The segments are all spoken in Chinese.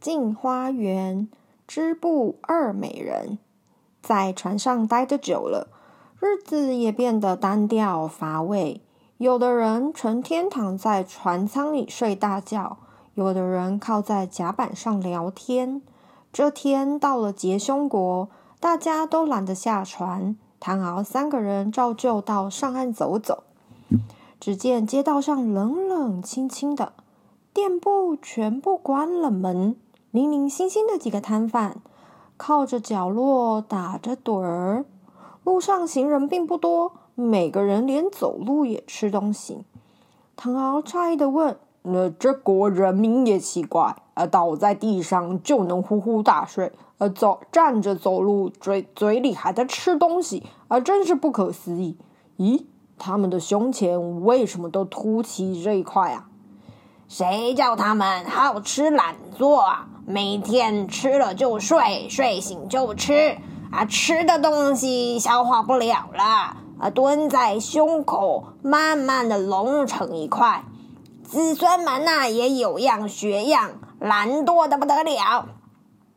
镜花园，织布二美人，在船上待得久了，日子也变得单调乏味。有的人成天躺在船舱里睡大觉，有的人靠在甲板上聊天。这天到了结凶国，大家都懒得下船，唐敖三个人照旧到上岸走走。只见街道上冷冷清清的，店铺全部关了门。零零星星的几个摊贩，靠着角落打着盹儿。路上行人并不多，每个人连走路也吃东西。唐敖诧异地问：“那这国人民也奇怪，呃，倒在地上就能呼呼大睡，呃，走站着走路，嘴嘴里还在吃东西，啊，真是不可思议。咦，他们的胸前为什么都凸起这一块啊？”谁叫他们好吃懒做啊？每天吃了就睡，睡醒就吃啊！吃的东西消化不了了啊，蹲在胸口，慢慢的隆成一块。子孙们呐、也有样学样，懒惰的不得了。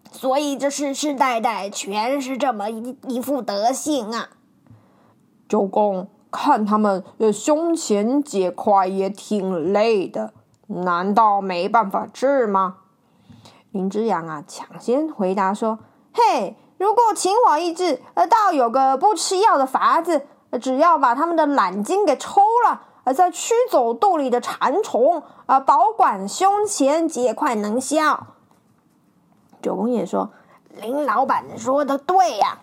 所以这世世代代全是这么一一副德行啊！周公，看他们的胸前结块也挺累的。难道没办法治吗？林之阳啊，抢先回答说：“嘿，如果请我医治，呃，倒有个不吃药的法子，只要把他们的懒筋给抽了，呃，再驱走肚里的馋虫，啊、呃，保管胸前结块能消。”九公也说：“林老板说的对呀、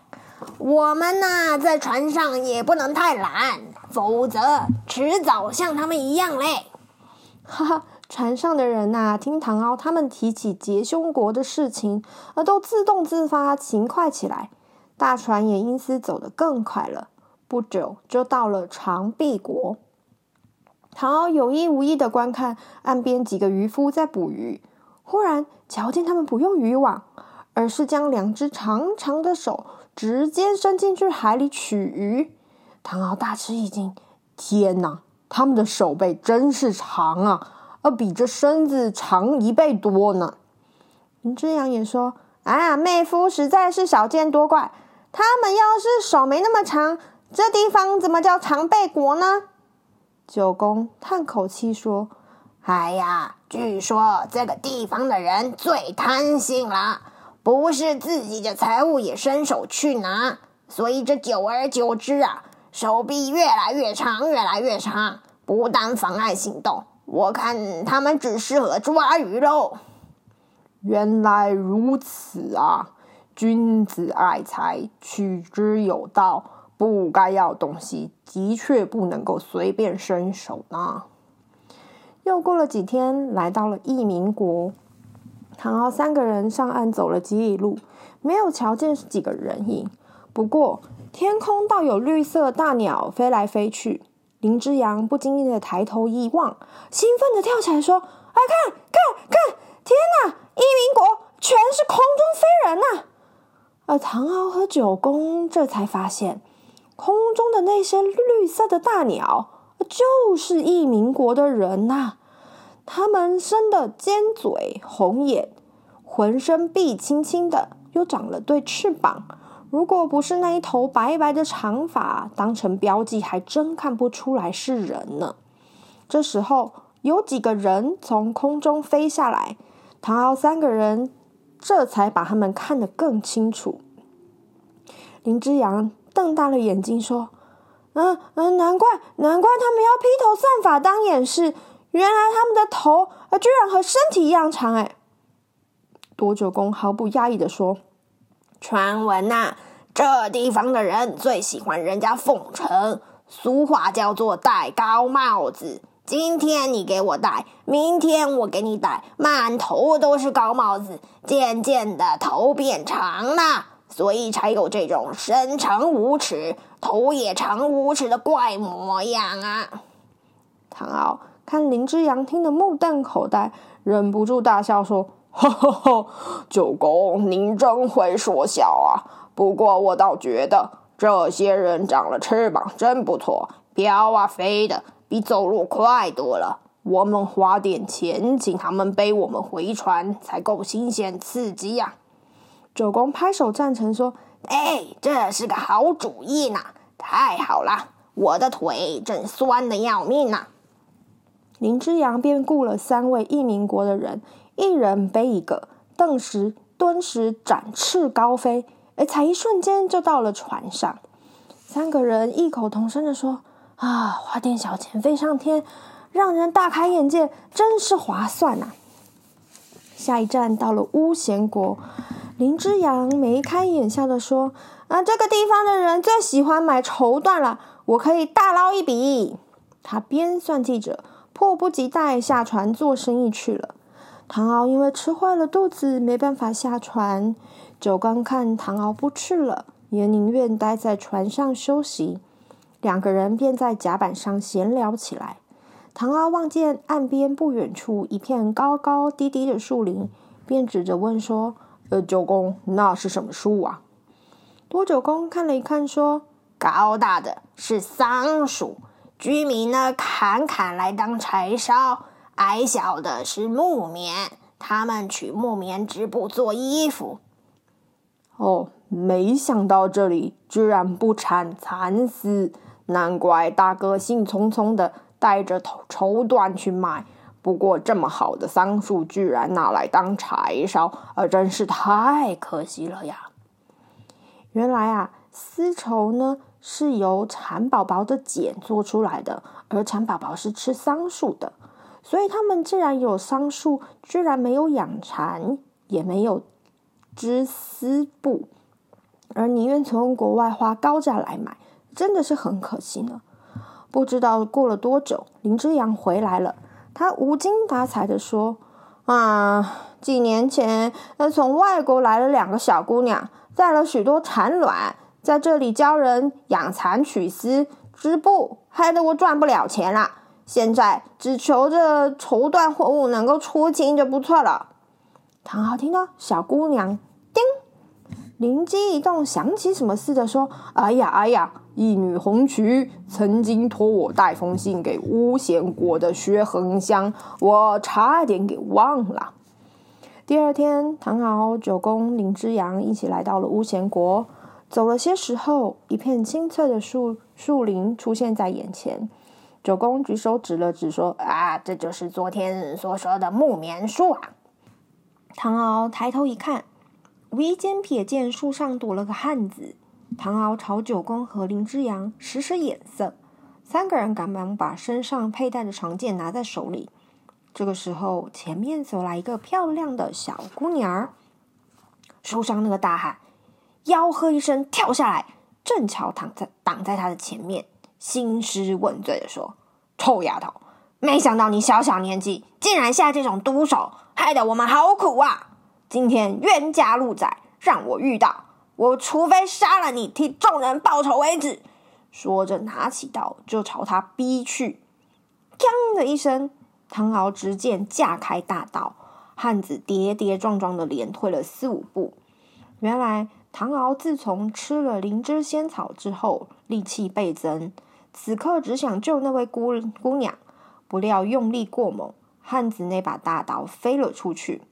我们呢，在船上也不能太懒，否则迟早像他们一样嘞。”哈哈。船上的人呐、听唐敖他们提起结凶国的事情，而都自动自发勤快起来。大船也因此走得更快了。不久就到了长臂国。唐敖有意无意地观看岸边几个渔夫在捕鱼，忽然瞧见他们不用渔网，而是将两只长长的手直接伸进去海里取鱼。唐敖大吃一惊：天哪，他们的手背真是长啊！而比这身子长一倍多呢。林之阳也说：“啊，妹夫实在是少见多怪。他们要是手没那么长，这地方怎么叫长臂国呢？”九公叹口气说：“哎呀，据说这个地方的人最贪心了，不是自己的财物也伸手去拿，所以这久而久之啊，手臂越来越长，越来越长，不但妨碍行动。”我看他们只适合抓鱼喽。原来如此啊！君子爱财，取之有道。不该要东西，的确不能够随便伸手呢。又过了几天，来到了义民国。唐敖三个人上岸走了几里路，没有瞧见几个人影。不过天空倒有绿色大鸟飞来飞去。林之阳不经意的抬头一望，兴奋的跳起来说：“啊，看看看！天哪，一民国全是空中飞人呐！”而唐敖和九公这才发现，空中的那些绿色的大鸟，就是一民国的人呐。他们生的尖嘴、红眼，浑身碧青青的，又长了对翅膀。如果不是那一头白白的长发当成标记，还真看不出来是人呢。这时候，有几个人从空中飞下来，唐敖三个人这才把他们看得更清楚。林之阳瞪大了眼睛说：“嗯嗯，难怪难怪他们要披头散发当掩饰，原来他们的头居然和身体一样长！”哎，多九公毫不讶异地说。传闻呐、这地方的人最喜欢人家奉承，俗话叫做戴高帽子。今天你给我戴，明天我给你戴，满头都是高帽子，渐渐的头变长了，所以才有这种身长五尺、头也长五尺的怪模样啊！唐敖看林之阳听得目瞪口呆，忍不住大笑说：“哈哈哈，九公，您真会说笑啊！不过我倒觉得这些人长了翅膀真不错，飘啊飞的。”比走路快多了。我们花点钱请他们背我们回船，才够新鲜刺激呀！九公拍手赞成说：“哎，这是个好主意呢！太好了，我的腿正酸得要命呢。”林之阳便雇了三位异民国的人，一人背一个，顿时顿时展翅高飞，而才一瞬间就到了船上。三个人异口同声地说。啊，花点小钱飞上天，让人大开眼界，真是划算呐、啊！下一站到了巫咸国，林之阳眉开眼笑地说：“啊，这个地方的人最喜欢买绸缎了，我可以大捞一笔。”他边算计着，迫不及待下船做生意去了。唐敖因为吃坏了肚子，没办法下船。九公看唐敖不去了，也宁愿待在船上休息。两个人便在甲板上闲聊起来。唐敖望见岸边不远处一片高高低低的树林，便指着问说：“呃，九公，那是什么树啊？”多九公看了一看，说：“高大的是桑树，居民呢砍砍来当柴烧；矮小的是木棉，他们取木棉织布做衣服。”哦，没想到这里居然不产蚕丝。难怪大哥兴冲冲的带着绸绸缎去卖。不过这么好的桑树，居然拿来当柴烧，啊，真是太可惜了呀！原来啊，丝绸呢是由蚕宝宝的茧做出来的，而蚕宝宝是吃桑树的，所以他们既然有桑树，居然没有养蚕，也没有织丝布，而宁愿从国外花高价来买。真的是很可惜呢。不知道过了多久，林之阳回来了。他无精打采地说：“啊，几年前，那从外国来了两个小姑娘，带了许多产卵，在这里教人养蚕取丝织布，害得我赚不了钱了。现在只求着绸缎货物能够出清就不错了。”唐敖听到小姑娘，叮，灵机一动，想起什么似的说：“哎呀，哎呀！”一女红渠曾经托我带封信给巫贤国的薛恒香，我差点给忘了。第二天，唐敖、九公、林之阳一起来到了巫贤国。走了些时候，一片青翠的树树林出现在眼前。九公举手指了指，说：“啊，这就是昨天所说的木棉树啊！”唐敖抬头一看，无意间瞥见树上躲了个汉子。唐敖朝九公和林之阳使使眼色，三个人赶忙把身上佩戴的长剑拿在手里。这个时候，前面走来一个漂亮的小姑娘儿。树上那个大汉吆喝一声跳下来，正巧挡在挡在他的前面，兴师问罪的说：“臭丫头，没想到你小小年纪竟然下这种毒手，害得我们好苦啊！今天冤家路窄，让我遇到。”我除非杀了你，替众人报仇为止。说着，拿起刀就朝他逼去。锵的一声，唐敖执剑架开大刀，汉子跌跌撞撞的连退了四五步。原来唐敖自从吃了灵芝仙草之后，力气倍增，此刻只想救那位姑姑娘，不料用力过猛，汉子那把大刀飞了出去。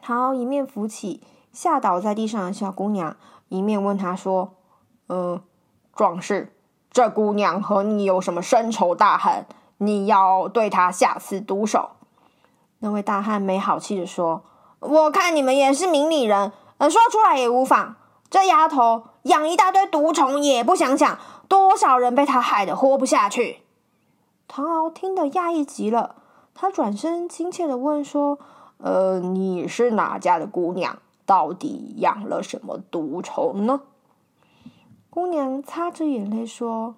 唐敖一面扶起。吓倒在地上的小姑娘，一面问她说：“嗯，壮士，这姑娘和你有什么深仇大恨？你要对她下此毒手？”那位大汉没好气地说：“我看你们也是明理人，呃，说出来也无妨。这丫头养一大堆毒虫，也不想想多少人被他害得活不下去。”唐敖听得讶异极了，他转身亲切地问说：“呃，你是哪家的姑娘？”到底养了什么毒虫呢？姑娘擦着眼泪说：“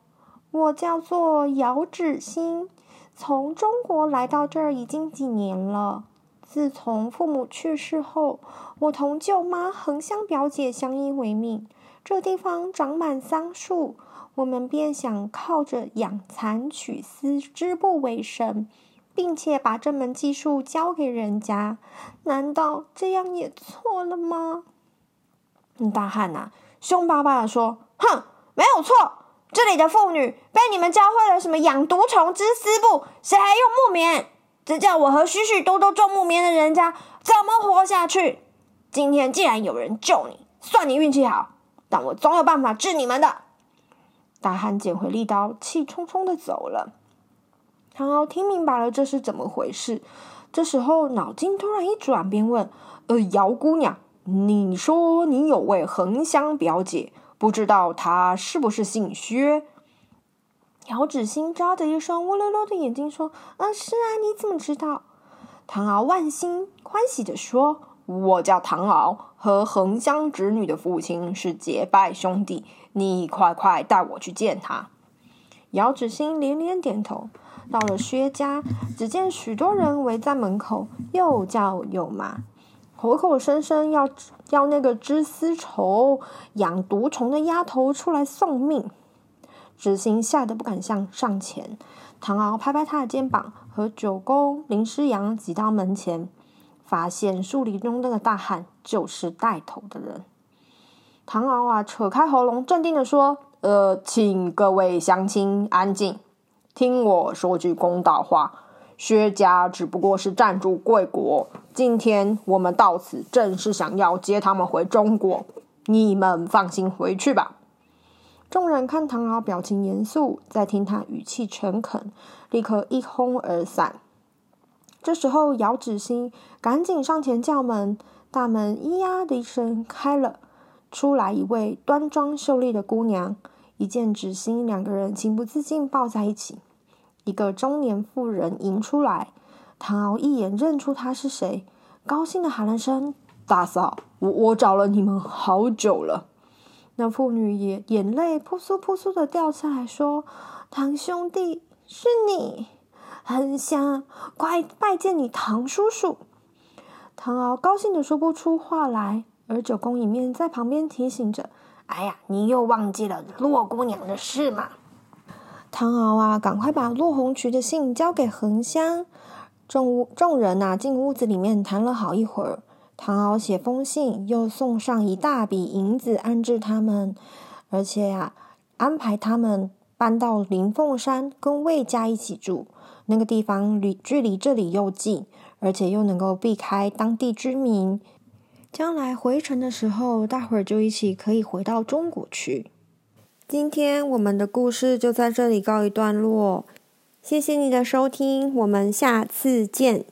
我叫做姚芷心，从中国来到这儿已经几年了。自从父母去世后，我同舅妈横香表姐相依为命。这地方长满桑树，我们便想靠着养蚕取丝织布为生，并且把这门技术教给人家。难道这样也错了吗？大汉呐、凶巴巴地说：“哼，没有错。这里的妇女被你们教会了什么养毒虫织丝布，谁还用木棉？这叫我和许许多多种木棉的人家怎么活下去？今天既然有人救你，算你运气好。但我总有办法治你们的。”大汉捡回利刀，气冲冲的走了。唐敖听明白了这是怎么回事，这时候脑筋突然一转，便问：“呃，姚姑娘。”你说你有位横香表姐，不知道她是不是姓薛？姚芷欣眨着一双乌溜溜的眼睛说：“嗯，是啊，你怎么知道？”唐敖万心欢喜地说：“我叫唐敖，和横香侄女的父亲是结拜兄弟，你快快带我去见他。”姚芷欣连连点头。到了薛家，只见许多人围在门口，又叫又骂。口口声声要要那个织丝绸、养毒虫的丫头出来送命，知心吓得不敢向上前。唐敖拍拍他的肩膀，和九公林诗阳挤到门前，发现树林中那个大汉就是带头的人。唐敖啊，扯开喉咙，镇定地说：“呃，请各位乡亲安静，听我说句公道话。”薛家只不过是暂住贵国，今天我们到此正是想要接他们回中国。你们放心回去吧。众人看唐敖表情严肃，再听他语气诚恳，立刻一哄而散。这时候，姚芷欣赶紧上前叫门，大门咿呀的一声开了，出来一位端庄秀丽的姑娘，一见芷欣，两个人情不自禁抱在一起。一个中年妇人迎出来，唐敖一眼认出她是谁，高兴的喊了声：“大嫂，我我找了你们好久了。”那妇女也眼泪扑簌扑簌的掉下来，说：“唐兄弟，是你，很想快拜见你唐叔叔。”唐敖高兴的说不出话来，而九公一面在旁边提醒着：“哎呀，你又忘记了洛姑娘的事嘛。”唐敖啊，赶快把落红渠的信交给横香。众屋众人呐、进屋子里面谈了好一会儿。唐敖写封信，又送上一大笔银子安置他们，而且呀、安排他们搬到灵凤山跟魏家一起住。那个地方离距离这里又近，而且又能够避开当地居民。将来回程的时候，大伙儿就一起可以回到中国去。今天我们的故事就在这里告一段落，谢谢你的收听，我们下次见。